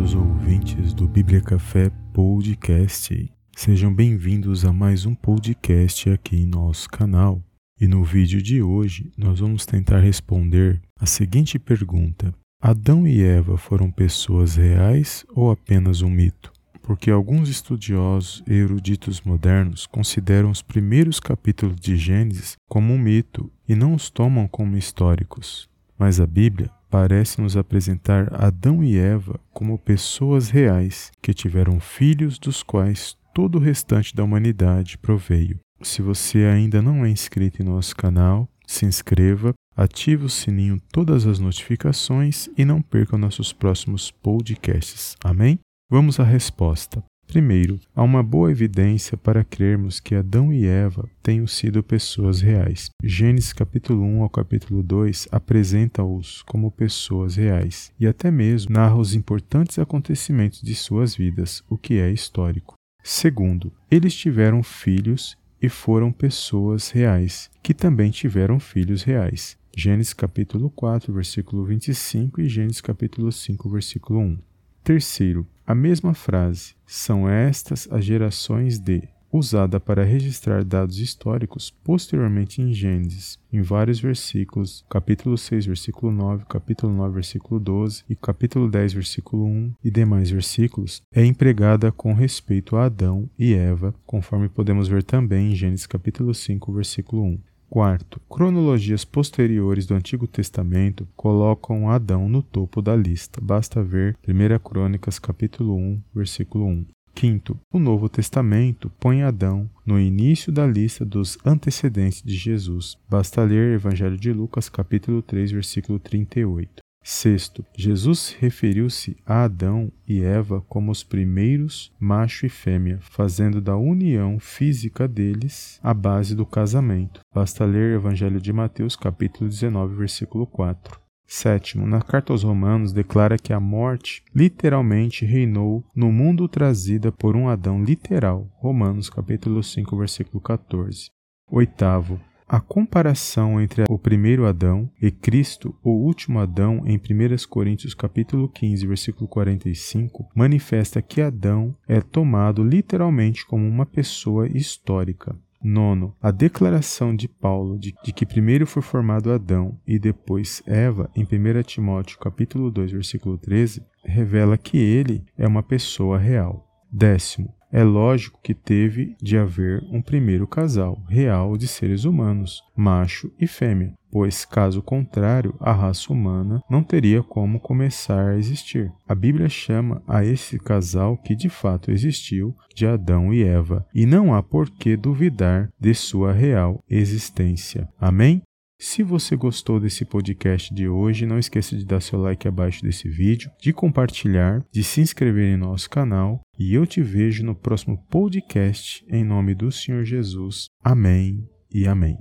amados ouvintes do Bíblia Café Podcast. Sejam bem-vindos a mais um podcast aqui em nosso canal. E no vídeo de hoje nós vamos tentar responder a seguinte pergunta: Adão e Eva foram pessoas reais ou apenas um mito? Porque alguns estudiosos e eruditos modernos consideram os primeiros capítulos de Gênesis como um mito e não os tomam como históricos. Mas a Bíblia parece nos apresentar Adão e Eva como pessoas reais que tiveram filhos dos quais todo o restante da humanidade proveio. Se você ainda não é inscrito em nosso canal, se inscreva, ative o sininho todas as notificações e não perca nossos próximos podcasts. Amém? Vamos à resposta. Primeiro, há uma boa evidência para crermos que Adão e Eva tenham sido pessoas reais. Gênesis capítulo 1 ao capítulo 2 apresenta-os como pessoas reais e até mesmo narra os importantes acontecimentos de suas vidas, o que é histórico. Segundo, eles tiveram filhos e foram pessoas reais, que também tiveram filhos reais. Gênesis capítulo 4, versículo 25 e Gênesis capítulo 5, versículo 1. Terceiro, a mesma frase, são estas as gerações de, usada para registrar dados históricos posteriormente em Gênesis, em vários versículos, capítulo 6, versículo 9, capítulo 9, versículo 12 e capítulo 10, versículo 1 e demais versículos, é empregada com respeito a Adão e Eva, conforme podemos ver também em Gênesis capítulo 5, versículo 1. Quarto, cronologias posteriores do Antigo Testamento colocam Adão no topo da lista. Basta ver 1 Crônicas capítulo 1, versículo 1. Quinto, o Novo Testamento põe Adão no início da lista dos antecedentes de Jesus. Basta ler Evangelho de Lucas capítulo 3, versículo 38. Sexto, Jesus referiu-se a Adão e Eva como os primeiros macho e fêmea, fazendo da união física deles a base do casamento. Basta ler o Evangelho de Mateus, capítulo 19, versículo 4. Sétimo, na carta aos Romanos declara que a morte literalmente reinou no mundo trazida por um Adão literal. Romanos capítulo 5, versículo 14. Oitavo, a comparação entre o primeiro Adão e Cristo, o último Adão, em 1 Coríntios capítulo 15, versículo 45, manifesta que Adão é tomado literalmente como uma pessoa histórica. Nono, a declaração de Paulo de, de, que primeiro foi formado Adão e depois Eva, em 1 Timóteo capítulo 2, versículo 13, revela que ele é uma pessoa real. Décimo, é lógico que teve de haver um primeiro casal real de seres humanos, macho e fêmea, pois, caso contrário, a raça humana não teria como começar a existir. A Bíblia chama a esse casal que de fato existiu de Adão e Eva, e não há por que duvidar de sua real existência. Amém? Se você gostou desse podcast de hoje, não esqueça de dar seu like abaixo desse vídeo, de compartilhar, de se inscrever em nosso canal e eu te vejo no próximo podcast em nome do Senhor Jesus. Amém e amém.